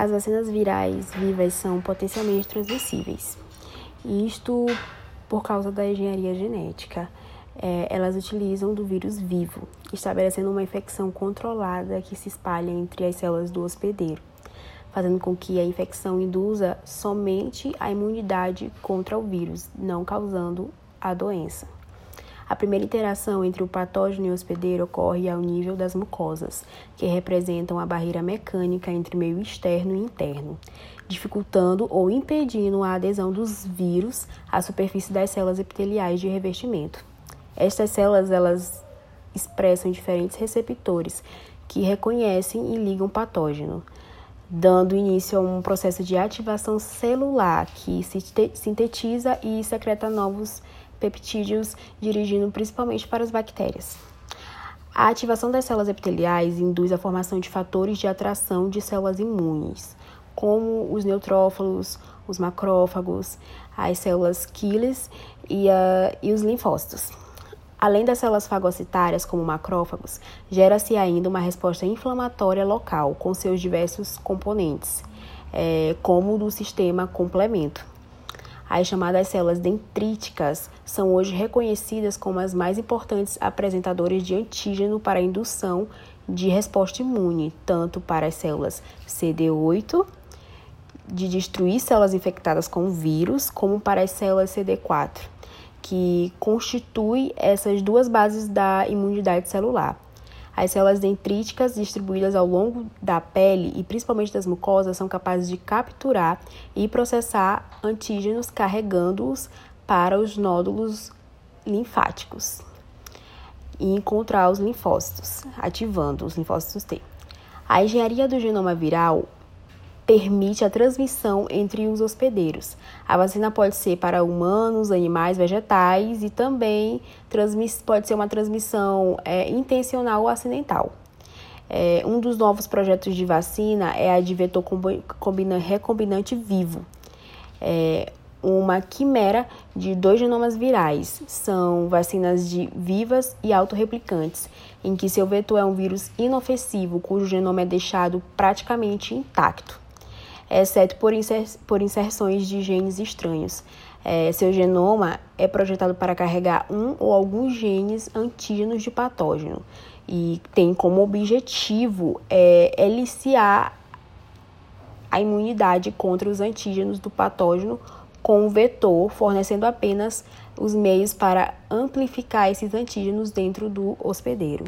As vacinas virais vivas são potencialmente transmissíveis. Isto por causa da engenharia genética. É, elas utilizam do vírus vivo, estabelecendo uma infecção controlada que se espalha entre as células do hospedeiro, fazendo com que a infecção induza somente a imunidade contra o vírus, não causando a doença. A primeira interação entre o patógeno e o hospedeiro ocorre ao nível das mucosas, que representam a barreira mecânica entre meio externo e interno, dificultando ou impedindo a adesão dos vírus à superfície das células epiteliais de revestimento. Estas células elas expressam diferentes receptores que reconhecem e ligam o patógeno, dando início a um processo de ativação celular que sintetiza e secreta novos peptídeos, dirigindo principalmente para as bactérias. A ativação das células epiteliais induz a formação de fatores de atração de células imunes, como os neutrófilos, os macrófagos, as células quiles e, uh, e os linfócitos. Além das células fagocitárias, como macrófagos, gera-se ainda uma resposta inflamatória local, com seus diversos componentes, é, como o do sistema complemento. As chamadas células dendríticas são hoje reconhecidas como as mais importantes apresentadoras de antígeno para a indução de resposta imune, tanto para as células CD8, de destruir células infectadas com vírus, como para as células CD4, que constituem essas duas bases da imunidade celular. As células dendríticas distribuídas ao longo da pele e principalmente das mucosas são capazes de capturar e processar antígenos carregando-os para os nódulos linfáticos e encontrar os linfócitos, ativando os linfócitos T. A engenharia do genoma viral permite a transmissão entre os hospedeiros. A vacina pode ser para humanos, animais, vegetais e também pode ser uma transmissão é, intencional ou acidental. É, um dos novos projetos de vacina é a de vetor recombinante vivo. É uma quimera de dois genomas virais. São vacinas de vivas e autorreplicantes, em que seu vetor é um vírus inofensivo, cujo genoma é deixado praticamente intacto exceto por, inser por inserções de genes estranhos. É, seu genoma é projetado para carregar um ou alguns genes antígenos de patógeno e tem como objetivo é, eliciar a imunidade contra os antígenos do patógeno com o vetor, fornecendo apenas os meios para amplificar esses antígenos dentro do hospedeiro.